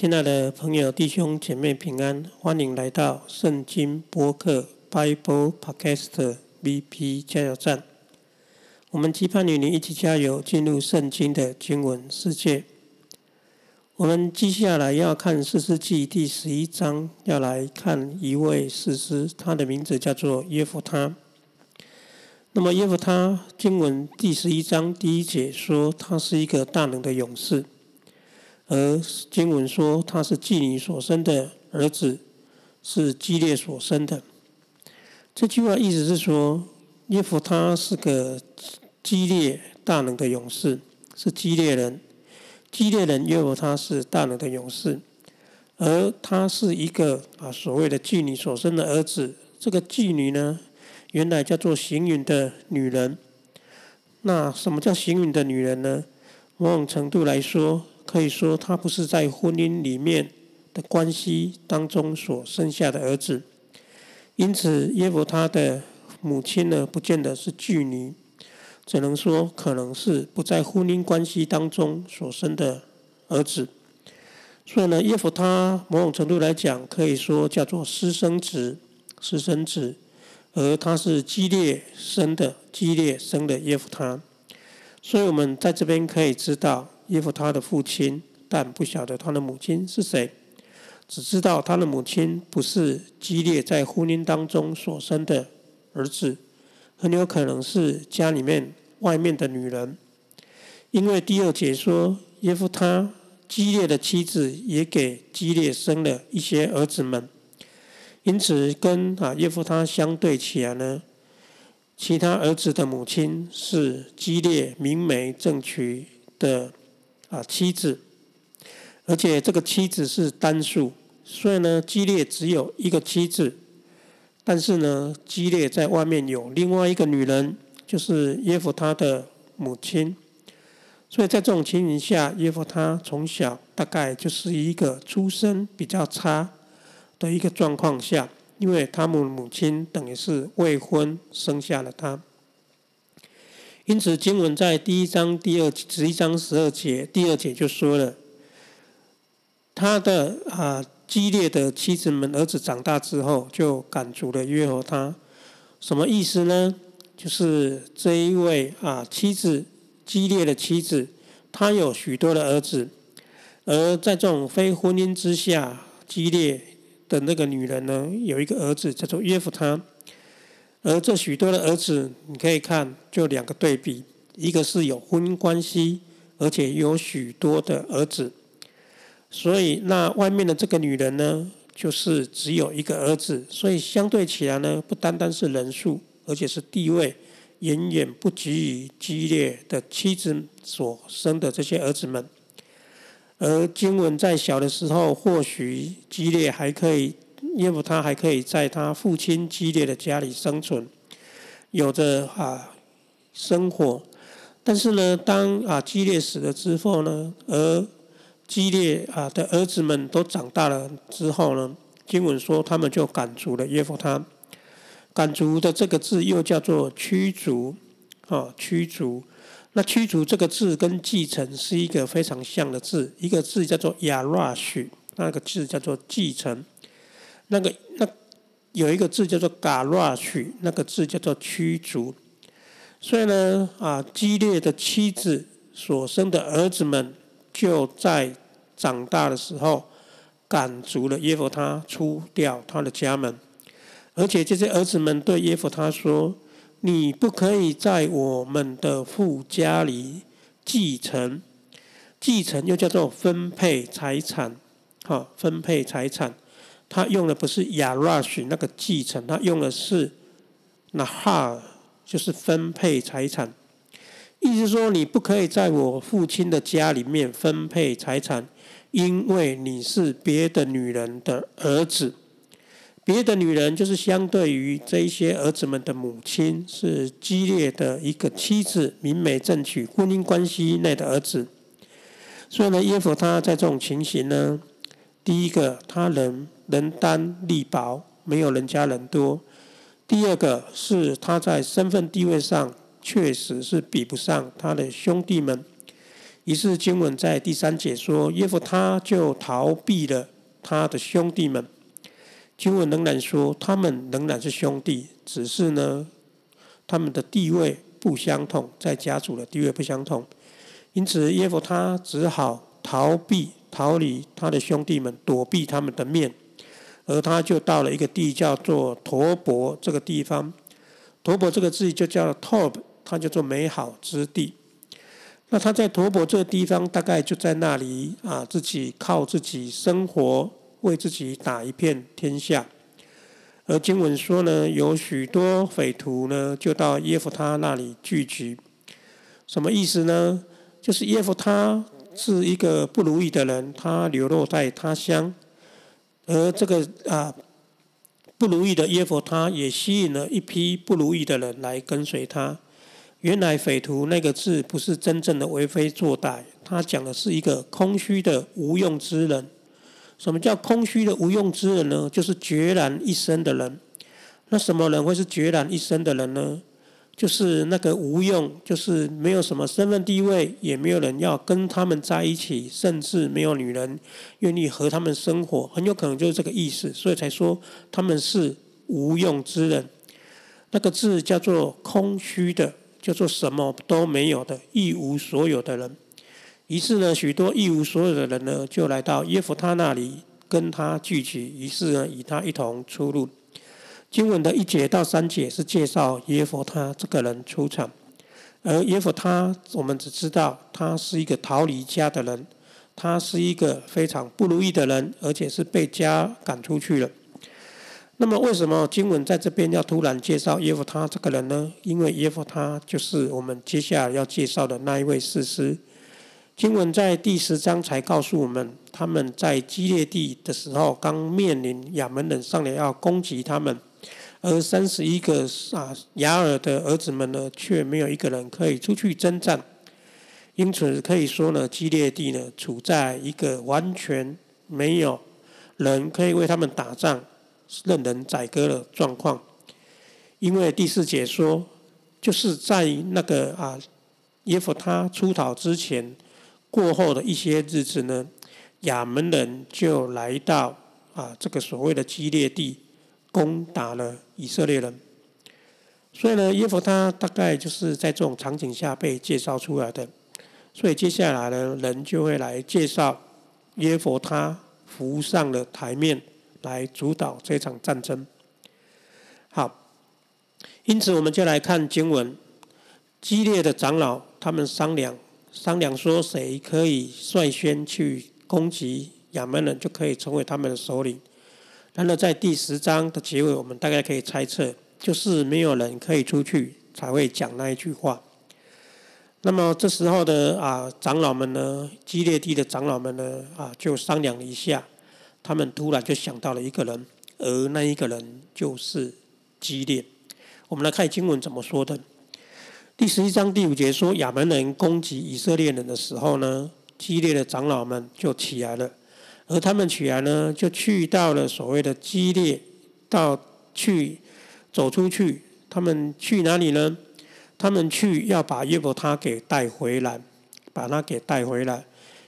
亲爱的朋友、弟兄姐妹平安，欢迎来到圣经播客 Bible Podcast VP 加油站。我们期盼与你一起加油，进入圣经的经文世界。我们接下来要看四世纪第十一章，要来看一位士师，他的名字叫做耶夫他。那么耶夫他经文第十一章第一节说，他是一个大能的勇士。而经文说他是妓女所生的儿子，是基列所生的。这句话意思是说，耶夫他是个激烈大能的勇士，是激烈人。激烈人耶夫他是大能的勇士，而他是一个啊所谓的妓女所生的儿子。这个妓女呢，原来叫做行云的女人。那什么叫行云的女人呢？某种程度来说，可以说，他不是在婚姻里面的关系当中所生下的儿子，因此耶夫他的母亲呢，不见得是妓女，只能说可能是不在婚姻关系当中所生的儿子。所以呢，耶夫他某种程度来讲，可以说叫做私生子，私生子，而他是激烈生的，激烈生的耶夫他。所以我们在这边可以知道。耶夫他的父亲，但不晓得他的母亲是谁，只知道他的母亲不是激烈在婚姻当中所生的儿子，很有可能是家里面外面的女人。因为第二节说，耶夫他激烈的妻子也给激烈生了一些儿子们，因此跟啊耶夫他相对起来呢，其他儿子的母亲是激烈明媒正娶的。啊，妻子，而且这个妻子是单数，所以呢，基列只有一个妻子，但是呢，基列在外面有另外一个女人，就是耶夫他的母亲，所以在这种情形下，耶夫他从小大概就是一个出身比较差的一个状况下，因为他母母亲等于是未婚生下了他。因此，经文在第一章第二十一章十二节，第二节就说了，他的啊激烈的妻子们儿子长大之后，就赶逐了约和他。什么意思呢？就是这一位啊妻子激烈的妻子，她有许多的儿子，而在这种非婚姻之下激烈的那个女人呢，有一个儿子叫做约夫他。而这许多的儿子，你可以看，就两个对比：一个是有婚姻关系，而且有许多的儿子；所以那外面的这个女人呢，就是只有一个儿子。所以相对起来呢，不单单是人数，而且是地位，远远不及于激烈的妻子所生的这些儿子们。而经文在小的时候，或许激烈还可以。耶夫他还可以在他父亲激烈的家里生存，有着啊生活。但是呢，当啊激烈死了之后呢，而激烈啊的儿子们都长大了之后呢，经文说他们就赶逐了耶夫他。赶逐的这个字又叫做驱逐，啊驱逐。那驱逐这个字跟继承是一个非常像的字，一个字叫做亚拉许，那个字叫做继承。那个那有一个字叫做“嘎拉曲”，那个字叫做驱逐。所以呢，啊，激烈的妻子所生的儿子们，就在长大的时候赶逐了耶夫他出掉他的家门，而且这些儿子们对耶夫他说：“你不可以在我们的父家里继承，继承又叫做分配财产，哈，分配财产。”他用的不是亚拉许那个继承，他用的是那哈，就是分配财产。意思说，你不可以在我父亲的家里面分配财产，因为你是别的女人的儿子。别的女人就是相对于这一些儿子们的母亲，是激烈的一个妻子，明媒正娶，婚姻关系内的儿子。所以呢，耶夫他在这种情形呢，第一个，他人。人单力薄，没有人家人多。第二个是他在身份地位上确实是比不上他的兄弟们，于是经文在第三节说，耶夫他就逃避了他的兄弟们。经文仍然说，他们仍然是兄弟，只是呢，他们的地位不相同，在家族的地位不相同，因此耶夫他只好逃避、逃离他的兄弟们，躲避他们的面，而他就到了一个地叫做陀伯这个地方。陀伯这个字就叫 top，它叫做美好之地。那他在陀伯这个地方，大概就在那里啊，自己靠自己生活。为自己打一片天下，而经文说呢，有许多匪徒呢，就到耶夫他那里聚集。什么意思呢？就是耶夫他是一个不如意的人，他流落在他乡，而这个啊不如意的耶佛他也吸引了一批不如意的人来跟随他。原来匪徒那个字不是真正的为非作歹，他讲的是一个空虚的无用之人。什么叫空虚的无用之人呢？就是孑然一身的人。那什么人会是孑然一身的人呢？就是那个无用，就是没有什么身份地位，也没有人要跟他们在一起，甚至没有女人愿意和他们生活，很有可能就是这个意思。所以才说他们是无用之人。那个字叫做空虚的，叫做什么都没有的，一无所有的人。于是呢，许多一无所有的人呢，就来到耶夫他那里跟他聚集。于是呢，与他一同出入。经文的一节到三节是介绍耶佛他这个人出场，而耶佛他，我们只知道他是一个逃离家的人，他是一个非常不如意的人，而且是被家赶出去了。那么，为什么经文在这边要突然介绍耶夫他这个人呢？因为耶夫他就是我们接下来要介绍的那一位士师。经文在第十章才告诉我们，他们在基列地的时候，刚面临亚门人上来要攻击他们，而三十一个啊雅尔的儿子们呢，却没有一个人可以出去征战，因此可以说呢，基列地呢处在一个完全没有人可以为他们打仗、任人宰割的状况。因为第四节说，就是在那个啊耶夫他出逃之前。过后的一些日子呢，亚门人就来到啊这个所谓的基列地，攻打了以色列人。所以呢，耶夫他大概就是在这种场景下被介绍出来的。所以接下来呢，人就会来介绍耶夫他浮上了台面，来主导这场战争。好，因此我们就来看经文，激烈的长老他们商量。商量说谁可以率先去攻击亚门人，就可以成为他们的首领。然后在第十章的结尾，我们大概可以猜测，就是没有人可以出去，才会讲那一句话。那么这时候的啊长老们呢，基列地的长老们呢啊，就商量了一下，他们突然就想到了一个人，而那一个人就是基列。我们来看经文怎么说的。第十一章第五节说，亚门人攻击以色列人的时候呢，激烈的长老们就起来了，而他们起来呢，就去到了所谓的激烈，到去走出去，他们去哪里呢？他们去要把耶弗他给带回来，把他给带回来。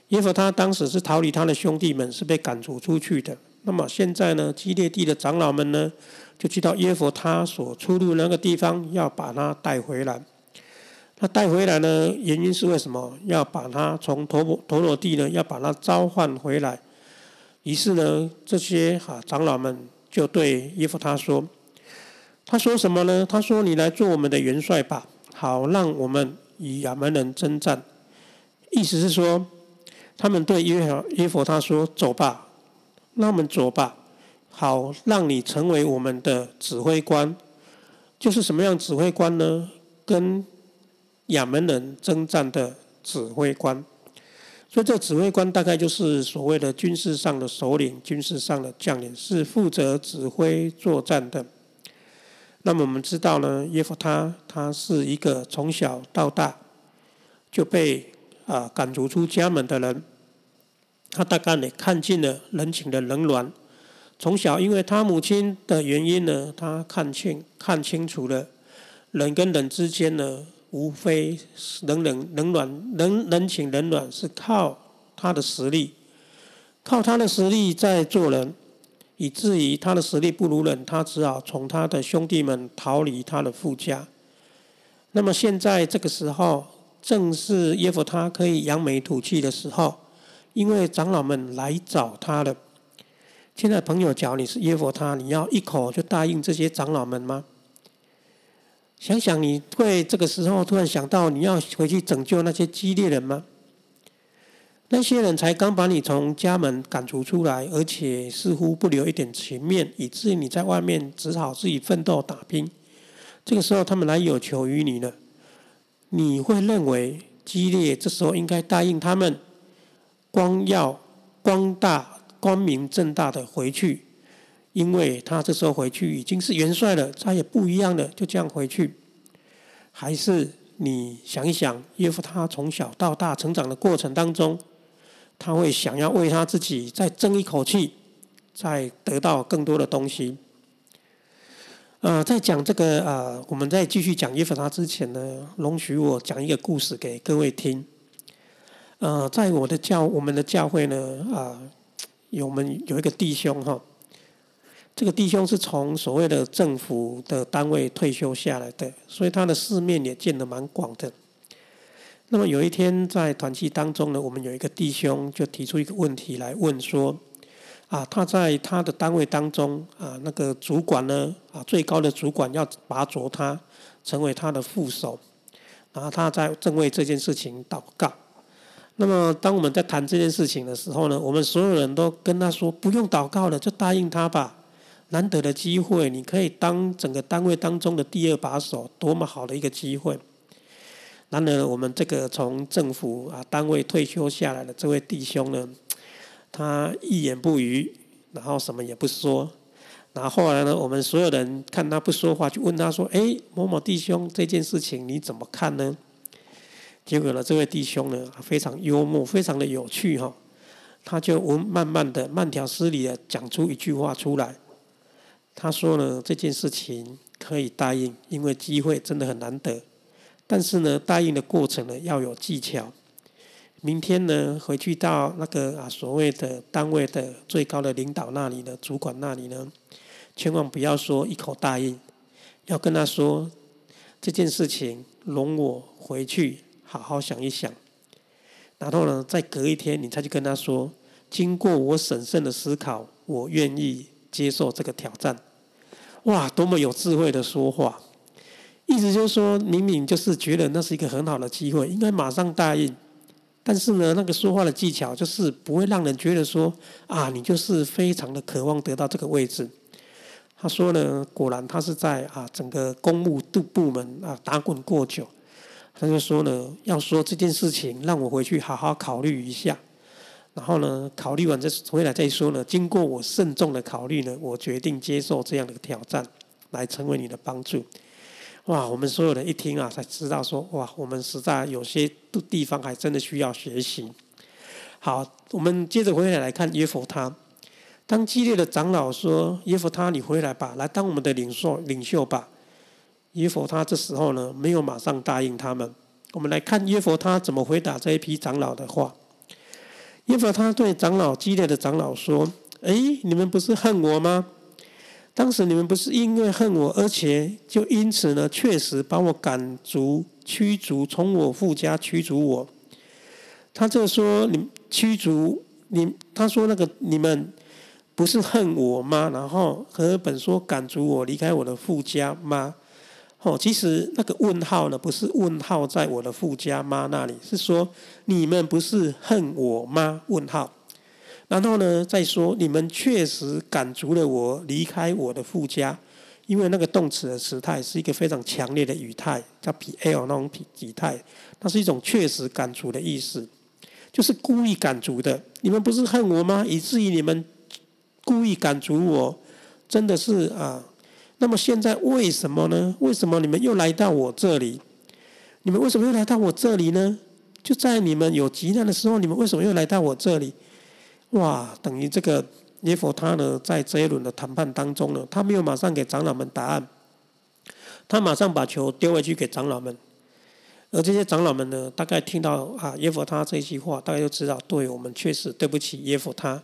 耶弗他当时是逃离他的兄弟们，是被赶逐出去的。那么现在呢，激烈地的长老们呢，就去到耶弗他所出入那个地方，要把他带回来。那带回来呢？原因是为什么要把他从陀陀罗地呢？要把他召唤回来。于是呢，这些哈长老们就对耶夫他说：“他说什么呢？他说：‘你来做我们的元帅吧，好让我们与亚门人征战。’意思是说，他们对耶和耶夫他说：‘走吧，那我们走吧，好让你成为我们的指挥官。’就是什么样指挥官呢？跟亚门人征战的指挥官，所以这指挥官大概就是所谓的军事上的首领、军事上的将领，是负责指挥作战的。那么我们知道呢，耶夫他他是一个从小到大就被啊赶逐出家门的人，他大概也看尽了人情的冷暖。从小因为他母亲的原因呢，他看清看清楚了人跟人之间呢。无非是冷冷冷暖冷人情冷暖，是靠他的实力，靠他的实力在做人，以至于他的实力不如人，他只好从他的兄弟们逃离他的父家。那么现在这个时候，正是耶夫他可以扬眉吐气的时候，因为长老们来找他了。现在朋友，假如你是耶夫他，你要一口就答应这些长老们吗？想想你会这个时候突然想到你要回去拯救那些激烈人吗？那些人才刚把你从家门赶逐出来，而且似乎不留一点情面，以至于你在外面只好自己奋斗打拼。这个时候他们来有求于你了，你会认为激烈这时候应该答应他们，光耀光大光明正大的回去，因为他这时候回去已经是元帅了，他也不一样的，就这样回去。还是你想一想，耶夫他从小到大成长的过程当中，他会想要为他自己再争一口气，再得到更多的东西。呃，在讲这个呃，我们在继续讲耶和他之前呢，容许我讲一个故事给各位听。呃，在我的教我们的教会呢，啊，有我们有一个弟兄哈，这个弟兄是从所谓的政府的单位退休下来的，所以他的世面也见得蛮广的。那么有一天在团契当中呢，我们有一个弟兄就提出一个问题来问说。啊，他在他的单位当中啊，那个主管呢啊，最高的主管要拔擢他成为他的副手，然后他在正为这件事情祷告。那么，当我们在谈这件事情的时候呢，我们所有人都跟他说：“不用祷告了，就答应他吧。难得的机会，你可以当整个单位当中的第二把手，多么好的一个机会！”然而，我们这个从政府啊单位退休下来的这位弟兄呢？他一言不语，然后什么也不说。然后后来呢，我们所有人看他不说话，就问他说：“哎，某某弟兄，这件事情你怎么看呢？”结果呢，这位弟兄呢非常幽默，非常的有趣哈。他就慢慢的、慢条斯理的讲出一句话出来。他说呢，这件事情可以答应，因为机会真的很难得。但是呢，答应的过程呢要有技巧。明天呢，回去到那个啊所谓的单位的最高的领导那里的主管那里呢，千万不要说一口答应，要跟他说这件事情容我回去好好想一想。然后呢，再隔一天，你再去跟他说，经过我审慎的思考，我愿意接受这个挑战。哇，多么有智慧的说话！意思就是说，明明就是觉得那是一个很好的机会，应该马上答应。但是呢，那个说话的技巧就是不会让人觉得说啊，你就是非常的渴望得到这个位置。他说呢，果然他是在啊整个公务部部门啊打滚过久。他就说呢，要说这件事情，让我回去好好考虑一下。然后呢，考虑完再回来再说呢。经过我慎重的考虑呢，我决定接受这样的挑战，来成为你的帮助。哇！我们所有人一听啊，才知道说哇，我们实在有些地方还真的需要学习。好，我们接着回来来看耶佛他。当激烈的长老说：“耶佛他，你回来吧，来当我们的领袖领袖吧。”耶佛他这时候呢，没有马上答应他们。我们来看耶佛他怎么回答这一批长老的话。耶佛他对长老激烈的长老说：“哎，你们不是恨我吗？”当时你们不是因为恨我，而且就因此呢，确实把我赶逐、驱逐，从我父家驱逐我。他就说你驱逐你，他说那个你们不是恨我吗？然后和本说赶逐我离开我的父家吗？哦，其实那个问号呢，不是问号在我的父家妈那里，是说你们不是恨我吗？问号。然后呢，再说你们确实赶逐了我离开我的父家，因为那个动词的时态是一个非常强烈的语态，叫 pl 那种体态，它是一种确实赶逐的意思，就是故意赶逐的。你们不是恨我吗？以至于你们故意赶逐我，真的是啊。那么现在为什么呢？为什么你们又来到我这里？你们为什么又来到我这里呢？就在你们有急难的时候，你们为什么又来到我这里？哇，等于这个耶佛他呢，在这一轮的谈判当中呢，他没有马上给长老们答案，他马上把球丢回去给长老们。而这些长老们呢，大概听到啊耶佛他这一句话，大概就知道，对我们确实对不起耶佛他。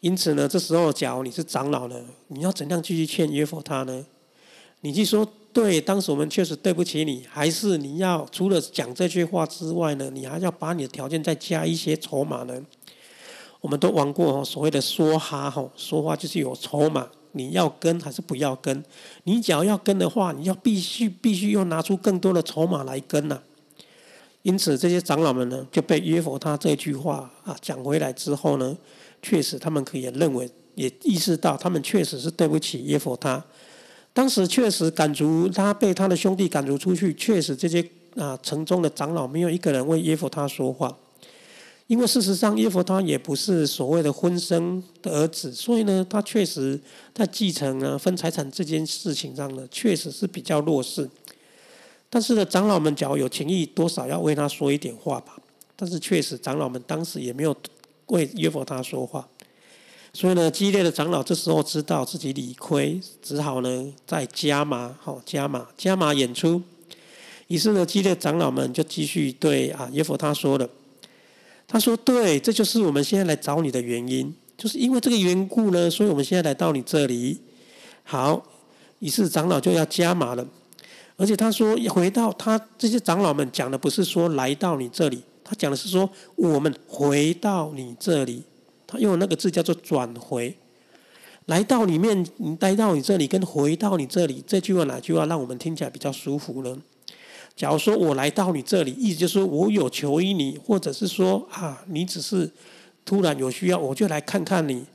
因此呢，这时候假如你是长老呢，你要怎样继续劝约佛他呢？你去说，对，当时我们确实对不起你，还是你要除了讲这句话之外呢，你还要把你的条件再加一些筹码呢？我们都玩过所谓的说哈哈，说话就是有筹码。你要跟还是不要跟？你只要要跟的话，你要必须必须要拿出更多的筹码来跟呐。因此，这些长老们呢，就被约佛他这句话啊讲回来之后呢，确实他们可以认为，也意识到他们确实是对不起耶佛他。当时确实赶逐他被他的兄弟赶逐出去，确实这些啊城中的长老没有一个人为耶佛他说话。因为事实上，耶佛他也不是所谓的婚生的儿子，所以呢，他确实在继承啊、分财产这件事情上呢，确实是比较弱势。但是呢，长老们只要有情义，多少要为他说一点话吧。但是确实，长老们当时也没有为耶佛他说话，所以呢，激烈的长老这时候知道自己理亏，只好呢再加码，好加码加码演出。于是呢，激烈长老们就继续对啊耶佛他说了。他说：“对，这就是我们现在来找你的原因，就是因为这个缘故呢，所以我们现在来到你这里。好，于是长老就要加码了，而且他说，回到他这些长老们讲的不是说来到你这里，他讲的是说我们回到你这里。他用那个字叫做转回，来到里面，你待到你这里，跟回到你这里，这句话哪句话让我们听起来比较舒服呢？”假如说我来到你这里，意思就是说我有求于你，或者是说啊，你只是突然有需要，我就来看看你。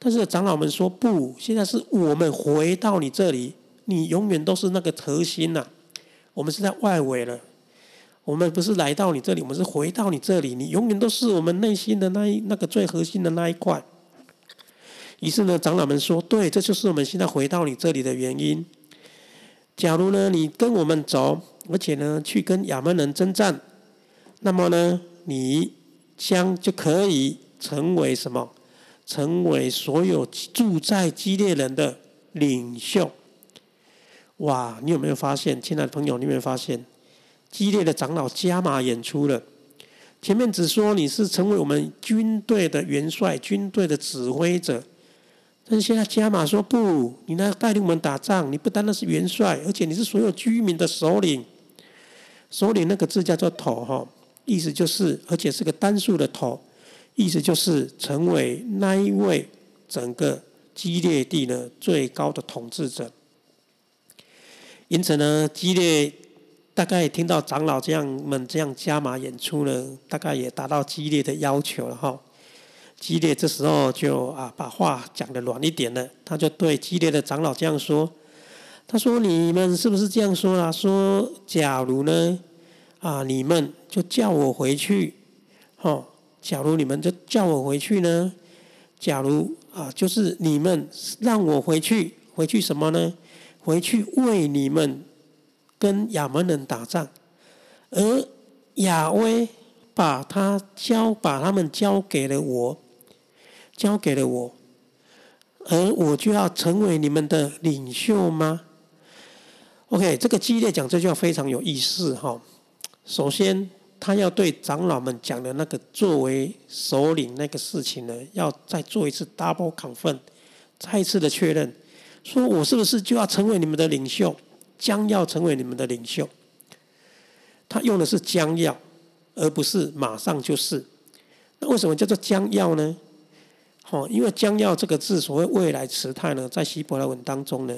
但是长老们说不，现在是我们回到你这里，你永远都是那个核心呐。我们是在外围了，我们不是来到你这里，我们是回到你这里，你永远都是我们内心的那一那个最核心的那一块。于是呢，长老们说，对，这就是我们现在回到你这里的原因。假如呢，你跟我们走。而且呢，去跟亚门人征战，那么呢，你将就可以成为什么？成为所有住在基列人的领袖。哇！你有没有发现，亲爱的朋友，你有没有发现，激烈的长老加码演出了？前面只说你是成为我们军队的元帅、军队的指挥者，但是现在加码说不，你那带领我们打仗，你不单单是元帅，而且你是所有居民的首领。首领那个字叫做头哈，意思就是，而且是个单数的头，意思就是成为那一位整个激烈地呢最高的统治者。因此呢，激烈大概听到长老这样们这样加码演出呢，大概也达到激烈的要求了哈。激烈这时候就啊把话讲的软一点了，他就对激烈的长老这样说。他说：“你们是不是这样说啊？说假如呢，啊，你们就叫我回去，哦，假如你们就叫我回去呢？假如啊，就是你们让我回去，回去什么呢？回去为你们跟亚门人打仗，而亚威把他交，把他们交给了我，交给了我，而我就要成为你们的领袖吗？” OK，这个激烈讲这句话非常有意思哈。首先，他要对长老们讲的那个作为首领那个事情呢，要再做一次 double confirm，再一次的确认，说我是不是就要成为你们的领袖，将要成为你们的领袖。他用的是将要，而不是马上就是。那为什么叫做将要呢？好，因为将要这个字所谓未来时态呢，在希伯来文当中呢。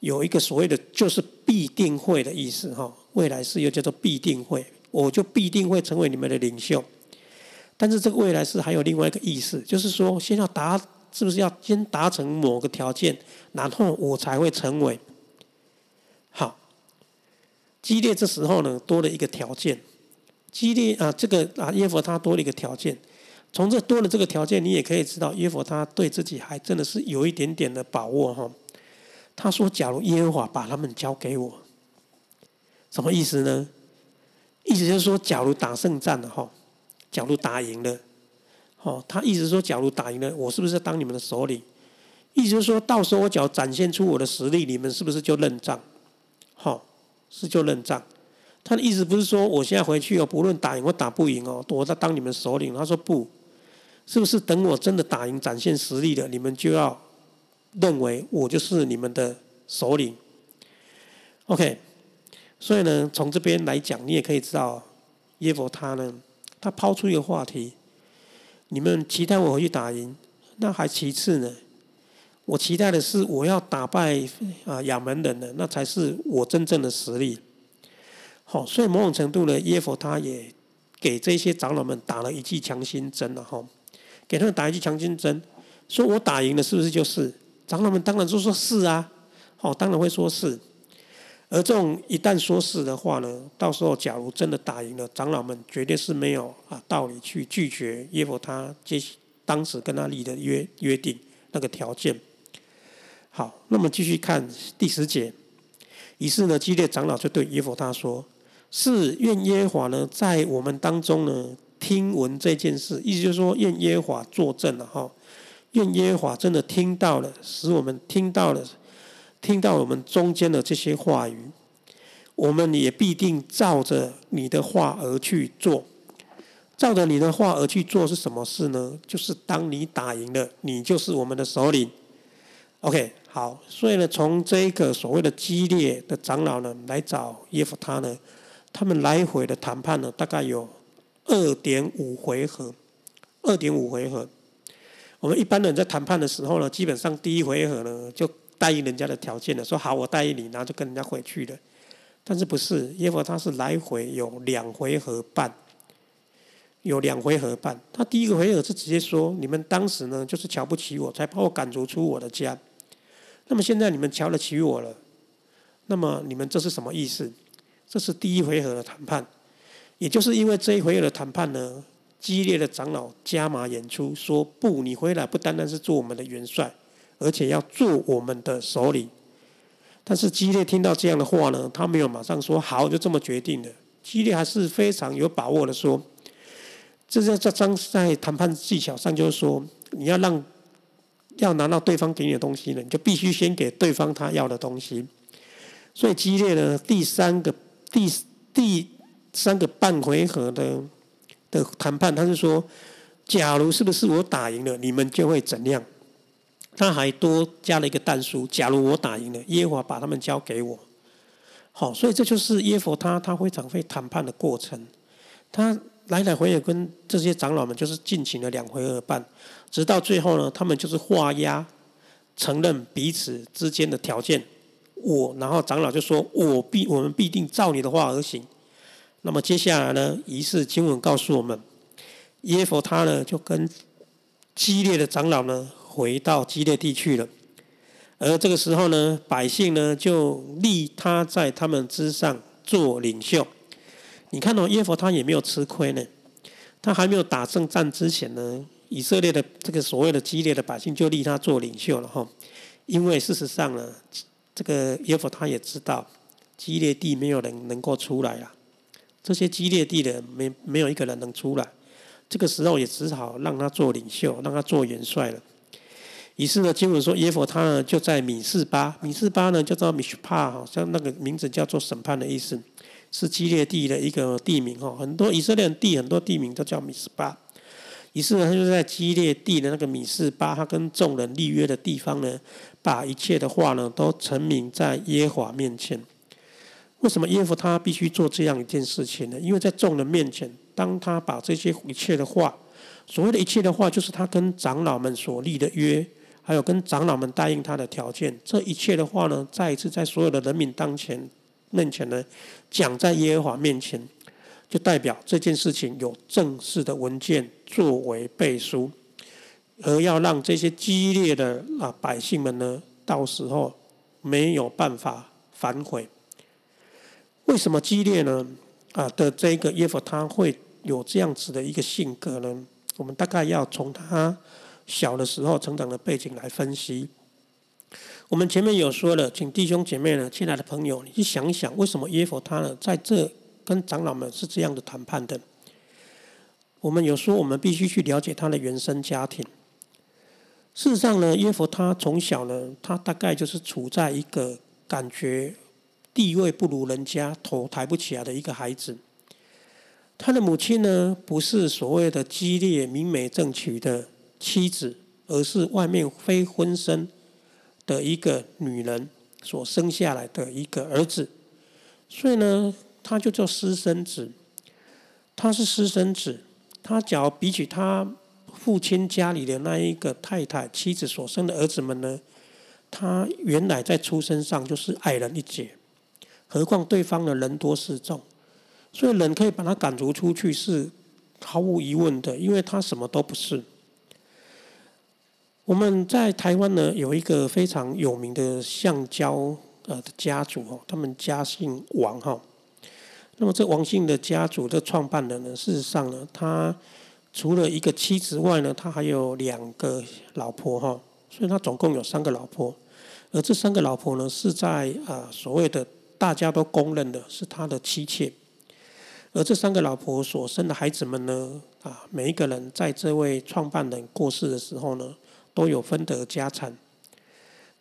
有一个所谓的就是必定会的意思哈，未来是又叫做必定会，我就必定会成为你们的领袖。但是这个未来是还有另外一个意思，就是说先要达，是不是要先达成某个条件，然后我才会成为。激烈这时候呢多了一个条件，激烈啊这个啊耶佛他多了一个条件，从这多了这个条件，你也可以知道耶佛他对自己还真的是有一点点的把握哈。他说：“假如耶和华把他们交给我，什么意思呢？意思就是说，假如打胜仗了哈，假如打赢了，哦，他意思说，假如打赢了，我是不是当你们的首领？意思就是说到时候我只要展现出我的实力，你们是不是就认账？好，是就认账。他的意思不是说我现在回去哦，不论打赢或打不赢哦，我在当你们首领。他说不，是不是等我真的打赢、展现实力了，你们就要认为我就是你们的首领？OK，所以呢，从这边来讲，你也可以知道耶佛他呢，他抛出一个话题：你们期待我回去打赢，那还其次呢。我期待的是我要打败啊亚门人的，那才是我真正的实力。好，所以某种程度呢，耶佛他也给这些长老们打了一剂强心针了哈，给他们打一剂强心针，说我打赢了是不是就是？长老们当然就说是啊，好，当然会说是。而这种一旦说是的话呢，到时候假如真的打赢了，长老们绝对是没有啊道理去拒绝耶佛他接当时跟他立的约约定那个条件。好，那么继续看第十节，于是呢，基列长老就对耶佛他说。是愿耶和华呢，在我们当中呢，听闻这件事，意思就是说，愿耶和华作证了哈，愿耶和华真的听到了，使我们听到了，听到我们中间的这些话语，我们也必定照着你的话而去做，照着你的话而去做是什么事呢？就是当你打赢了，你就是我们的首领。OK，好，所以呢，从这个所谓的激烈的长老呢，来找耶夫他呢。他们来回的谈判呢，大概有二点五回合，二点五回合。我们一般人在谈判的时候呢，基本上第一回合呢就答应人家的条件了，说好我答应你，然后就跟人家回去了。但是不是耶和他是来回有两回合半，有两回合半。他第一个回合是直接说，你们当时呢就是瞧不起我，才把我赶逐出我的家。那么现在你们瞧得起我了，那么你们这是什么意思？这是第一回合的谈判，也就是因为这一回合的谈判呢，激烈的长老加码演出，说不，你回来不单单是做我们的元帅，而且要做我们的首领。但是激烈听到这样的话呢，他没有马上说好，就这么决定了。激烈还是非常有把握的说，这在在张在谈判技巧上，就是说你要让要拿到对方给你的东西呢，你就必须先给对方他要的东西。所以激烈的第三个。第第三个半回合的的谈判，他是说，假如是不是我打赢了，你们就会怎样？他还多加了一个弹书，假如我打赢了，耶和华把他们交给我。好，所以这就是耶和他他非常会谈判的过程。他来来回回跟这些长老们就是进行了两回合半，直到最后呢，他们就是画押，承认彼此之间的条件。我，然后长老就说：“我必，我们必定照你的话而行。”那么接下来呢？仪式经文告诉我们，耶佛他呢就跟激烈的长老呢回到激烈地去了。而这个时候呢，百姓呢就立他在他们之上做领袖。你看到耶佛他也没有吃亏呢。他还没有打胜战之前呢，以色列的这个所谓的激烈的百姓就立他做领袖了哈。因为事实上呢。这个耶夫他也知道，激烈地没有人能够出来啊，这些激烈地的没没有一个人能出来，这个时候也只好让他做领袖，让他做元帅了。于是呢，经文说耶夫他呢就在米士巴，米士巴呢叫做米什帕，好像那个名字叫做审判的意思，是激烈地的一个地名哈。很多以色列地很多地名都叫米士巴。于是呢，他就在激烈地的那个米士巴，他跟众人立约的地方呢。把一切的话呢，都陈明在耶和华面前。为什么耶和他必须做这样一件事情呢？因为在众人面前，当他把这些一切的话，所谓的一切的话，就是他跟长老们所立的约，还有跟长老们答应他的条件。这一切的话呢，再一次在所有的人民当前面前呢，讲在耶和华面前，就代表这件事情有正式的文件作为背书。而要让这些激烈的啊百姓们呢，到时候没有办法反悔。为什么激烈呢？啊的这个耶夫他会有这样子的一个性格呢？我们大概要从他小的时候成长的背景来分析。我们前面有说了，请弟兄姐妹呢，亲爱的朋友，你去想想，为什么耶夫他呢在这跟长老们是这样的谈判的？我们有说，我们必须去了解他的原生家庭。事实上呢，耶佛他从小呢，他大概就是处在一个感觉地位不如人家、头抬不起来的一个孩子。他的母亲呢，不是所谓的激烈、明媒正娶的妻子，而是外面非婚生的一个女人所生下来的一个儿子。所以呢，他就叫私生子。他是私生子，他只要比起他父亲家里的那一个太太、妻子所生的儿子们呢，他原来在出生上就是矮人一截。何况对方的人多势众，所以人可以把他赶逐出去是毫无疑问的，因为他什么都不是。我们在台湾呢有一个非常有名的橡胶呃的家族哦，他们家姓王哈。那么这王姓的家族的创办人呢，事实上呢，他除了一个妻子外呢，他还有两个老婆哈，所以他总共有三个老婆。而这三个老婆呢，是在啊所谓的。大家都公认的是他的妻妾，而这三个老婆所生的孩子们呢，啊，每一个人在这位创办人过世的时候呢，都有分得家产。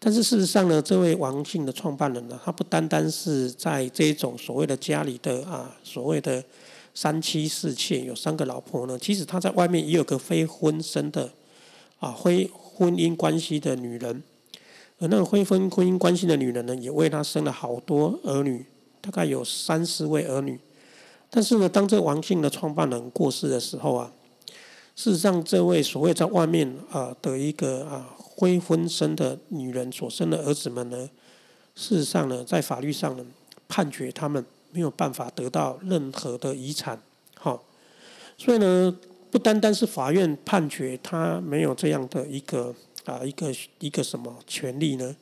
但是事实上呢，这位王姓的创办人呢，他不单单是在这种所谓的家里的啊，所谓的三妻四妾，有三个老婆呢，其实他在外面也有个非婚生的啊，非婚姻关系的女人。而那个非婚婚姻关系的女人呢，也为他生了好多儿女，大概有三四位儿女。但是呢，当这王姓的创办人过世的时候啊，事实上，这位所谓在外面啊的一个啊非婚生的女人所生的儿子们呢，事实上呢，在法律上呢，判决他们没有办法得到任何的遗产。好，所以呢，不单单是法院判决他没有这样的一个。啊，一个一个什么权利呢？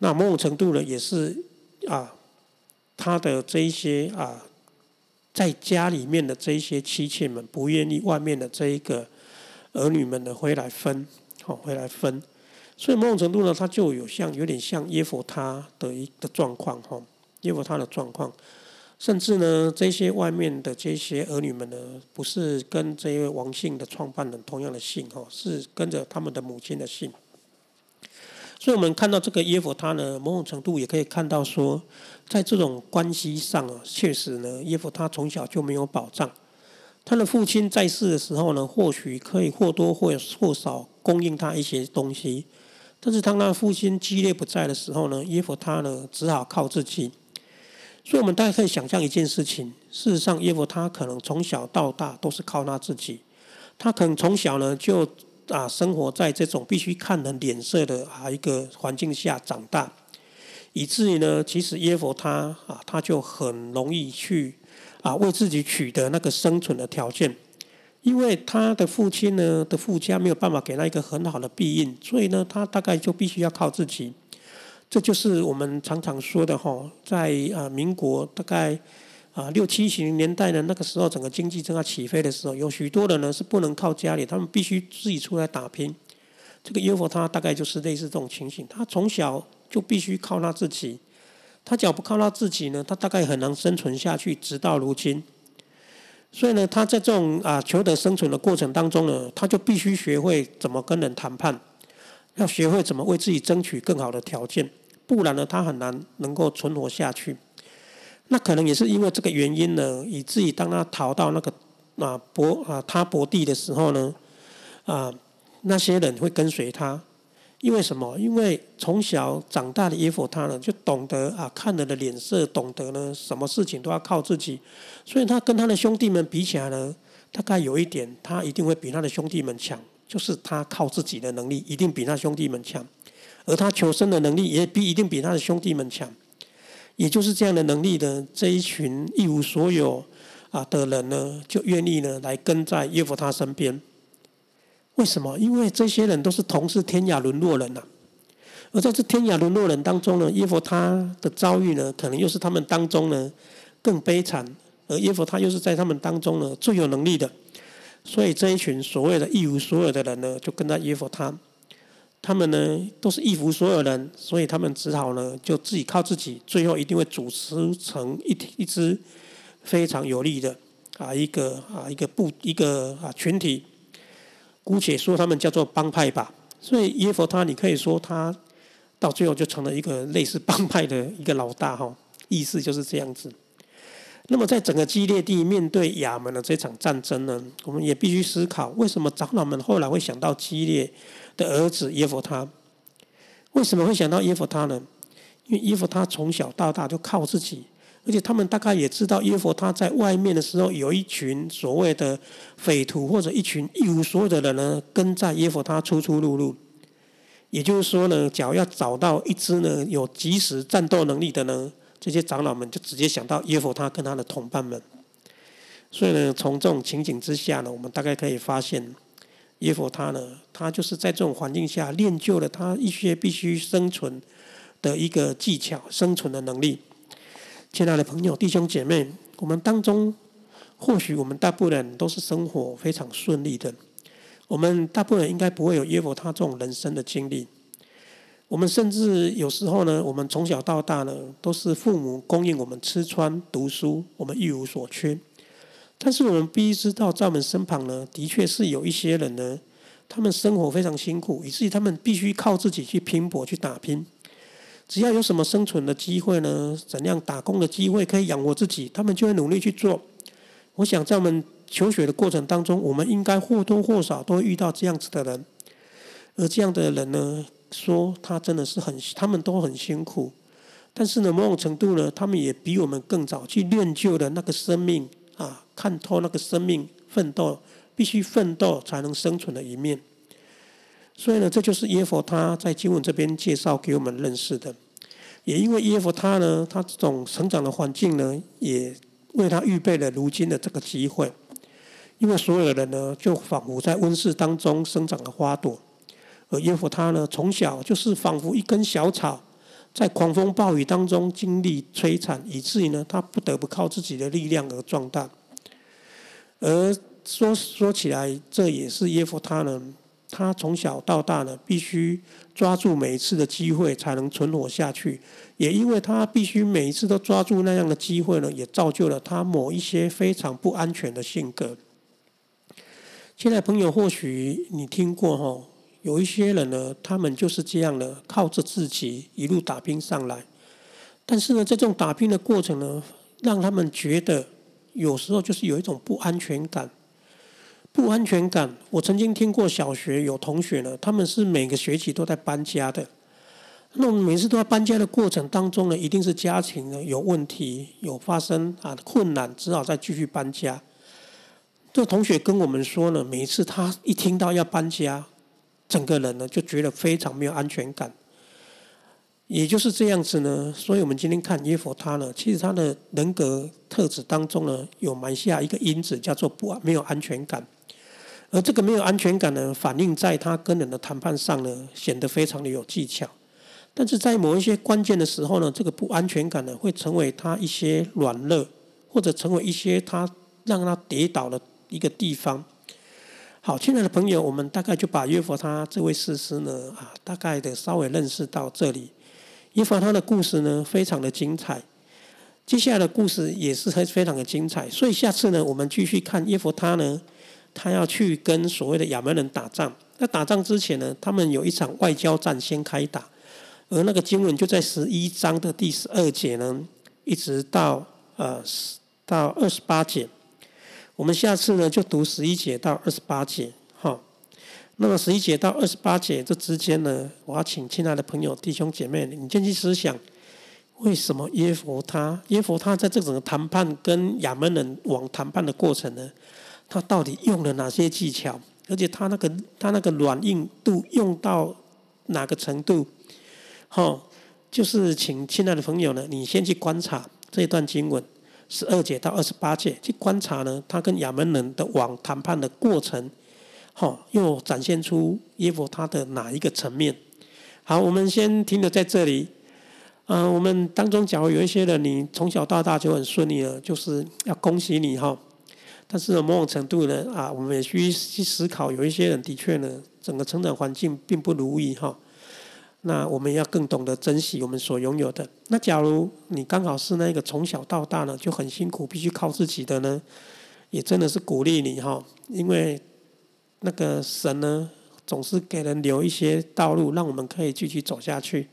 那某种程度呢，也是啊，他的这一些啊，在家里面的这一些妻妾们不愿意外面的这一个儿女们呢回来分，好回来分，所以某种程度呢，他就有像有点像耶佛他的一个状况哈，耶佛他的状况。甚至呢，这些外面的这些儿女们呢，不是跟这位王姓的创办人同样的姓哈，是跟着他们的母亲的姓。所以，我们看到这个耶佛他呢，某种程度也可以看到说，在这种关系上啊，确实呢，耶佛他从小就没有保障。他的父亲在世的时候呢，或许可以或多或或少供应他一些东西，但是当他父亲激烈不在的时候呢，耶佛他呢，只好靠自己。所以，我们大家可以想象一件事情：事实上，耶夫他可能从小到大都是靠他自己。他可能从小呢就啊生活在这种必须看人脸色的啊一个环境下长大，以至于呢，其实耶夫他啊他就很容易去啊为自己取得那个生存的条件，因为他的父亲呢的父家没有办法给他一个很好的庇荫，所以呢，他大概就必须要靠自己。这就是我们常常说的哈，在啊民国大概啊六七十年代呢，那个时候整个经济正要起飞的时候，有许多人呢是不能靠家里，他们必须自己出来打拼。这个 UFO 他大概就是类似这种情形，他从小就必须靠他自己，他只要不靠他自己呢，他大概很难生存下去，直到如今。所以呢，他在这种啊求得生存的过程当中呢，他就必须学会怎么跟人谈判，要学会怎么为自己争取更好的条件。不然呢，他很难能够存活下去。那可能也是因为这个原因呢，以至于当他逃到那个啊伯啊他伯地的时候呢，啊那些人会跟随他。因为什么？因为从小长大的耶夫他呢，就懂得啊看人的脸色，懂得呢什么事情都要靠自己。所以他跟他的兄弟们比起来呢，大概有一点，他一定会比他的兄弟们强，就是他靠自己的能力一定比他兄弟们强。而他求生的能力也比一定比他的兄弟们强，也就是这样的能力的这一群一无所有啊的人呢，就愿意呢来跟在耶夫他身边。为什么？因为这些人都是同是天涯沦落人呐。而在这天涯沦落人当中呢，耶夫他的遭遇呢，可能又是他们当中呢更悲惨，而耶夫他又是在他们当中呢最有能力的。所以这一群所谓的一无所有的人呢，就跟在耶夫他。他们呢都是一无所有人，所以他们只好呢就自己靠自己，最后一定会组织成一一支非常有力的啊一个啊一个部一个啊群体，姑且说他们叫做帮派吧。所以耶佛他，你可以说他到最后就成了一个类似帮派的一个老大哈，意思就是这样子。那么在整个激烈地面对亚门的这场战争呢，我们也必须思考，为什么长老们后来会想到激烈的儿子耶弗他？为什么会想到耶弗他呢？因为耶弗他从小到大就靠自己。而且他们大概也知道，耶佛他在外面的时候，有一群所谓的匪徒或者一群一无所有的人呢，跟在耶佛他出出入入。也就是说呢，只要要找到一只呢有即时战斗能力的呢，这些长老们就直接想到耶佛他跟他的同伴们。所以呢，从这种情景之下呢，我们大概可以发现，耶佛他呢，他就是在这种环境下练就了他一些必须生存的一个技巧、生存的能力。亲爱的朋友、弟兄姐妹，我们当中或许我们大部分人都是生活非常顺利的，我们大部分人应该不会有耶和他这种人生的经历。我们甚至有时候呢，我们从小到大呢，都是父母供应我们吃穿、读书，我们一无所缺。但是我们必须知道，在我们身旁呢，的确是有一些人呢，他们生活非常辛苦，以至于他们必须靠自己去拼搏、去打拼。只要有什么生存的机会呢？怎样打工的机会可以养活自己，他们就会努力去做。我想在我们求学的过程当中，我们应该或多或少都会遇到这样子的人。而这样的人呢，说他真的是很，他们都很辛苦。但是呢，某种程度呢，他们也比我们更早去练就了那个生命啊，看透那个生命奋斗，必须奋斗才能生存的一面。所以呢，这就是耶佛他在经文这边介绍给我们认识的。也因为耶佛他呢，他这种成长的环境呢，也为他预备了如今的这个机会。因为所有的人呢，就仿佛在温室当中生长的花朵，而耶佛他呢，从小就是仿佛一根小草，在狂风暴雨当中经历摧残，以至于呢，他不得不靠自己的力量而壮大。而说说起来，这也是耶佛他呢。他从小到大呢，必须抓住每一次的机会才能存活下去。也因为他必须每一次都抓住那样的机会呢，也造就了他某一些非常不安全的性格。现在朋友，或许你听过哈，有一些人呢，他们就是这样的，靠着自己一路打拼上来。但是呢，这种打拼的过程呢，让他们觉得有时候就是有一种不安全感。不安全感。我曾经听过小学有同学呢，他们是每个学期都在搬家的。那我们每次都在搬家的过程当中呢，一定是家庭呢有问题，有发生啊困难，只好再继续搬家。这同学跟我们说呢，每一次他一听到要搬家，整个人呢就觉得非常没有安全感。也就是这样子呢，所以我们今天看耶佛他呢，其实他的人格特质当中呢，有埋下一个因子，叫做不没有安全感。而这个没有安全感呢，反映在他跟人的谈判上呢，显得非常的有技巧。但是在某一些关键的时候呢，这个不安全感呢，会成为他一些软弱，或者成为一些他让他跌倒的一个地方。好，亲爱的朋友，我们大概就把约佛他这位士师呢，啊，大概的稍微认识到这里。约佛他的故事呢，非常的精彩。接下来的故事也是非非常的精彩。所以下次呢，我们继续看约佛他呢。他要去跟所谓的亚门人打仗。那打仗之前呢，他们有一场外交战先开打，而那个经文就在十一章的第十二节呢，一直到呃到二十八节。我们下次呢就读十一节到二十八节，哈。那么十一节到二十八节这之间呢，我要请亲爱的朋友、弟兄姐妹，你先去思想，为什么耶佛他耶佛他在这种谈判跟亚门人往谈判的过程呢？他到底用了哪些技巧？而且他那个他那个软硬度用到哪个程度？好，就是请亲爱的朋友呢，你先去观察这一段经文十二节到二十八节，去观察呢，他跟亚门人的往谈判的过程，好，又展现出耶和他的哪一个层面？好，我们先停留在这里。嗯，我们当中假如有一些人，你从小到大就很顺利了，就是要恭喜你哈。但是某种程度呢，啊，我们也需去思考，有一些人的确呢，整个成长环境并不如意哈。那我们要更懂得珍惜我们所拥有的。那假如你刚好是那个从小到大呢就很辛苦，必须靠自己的呢，也真的是鼓励你哈，因为那个神呢总是给人留一些道路，让我们可以继续走下去。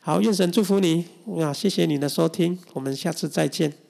好，愿神祝福你啊！谢谢你的收听，我们下次再见。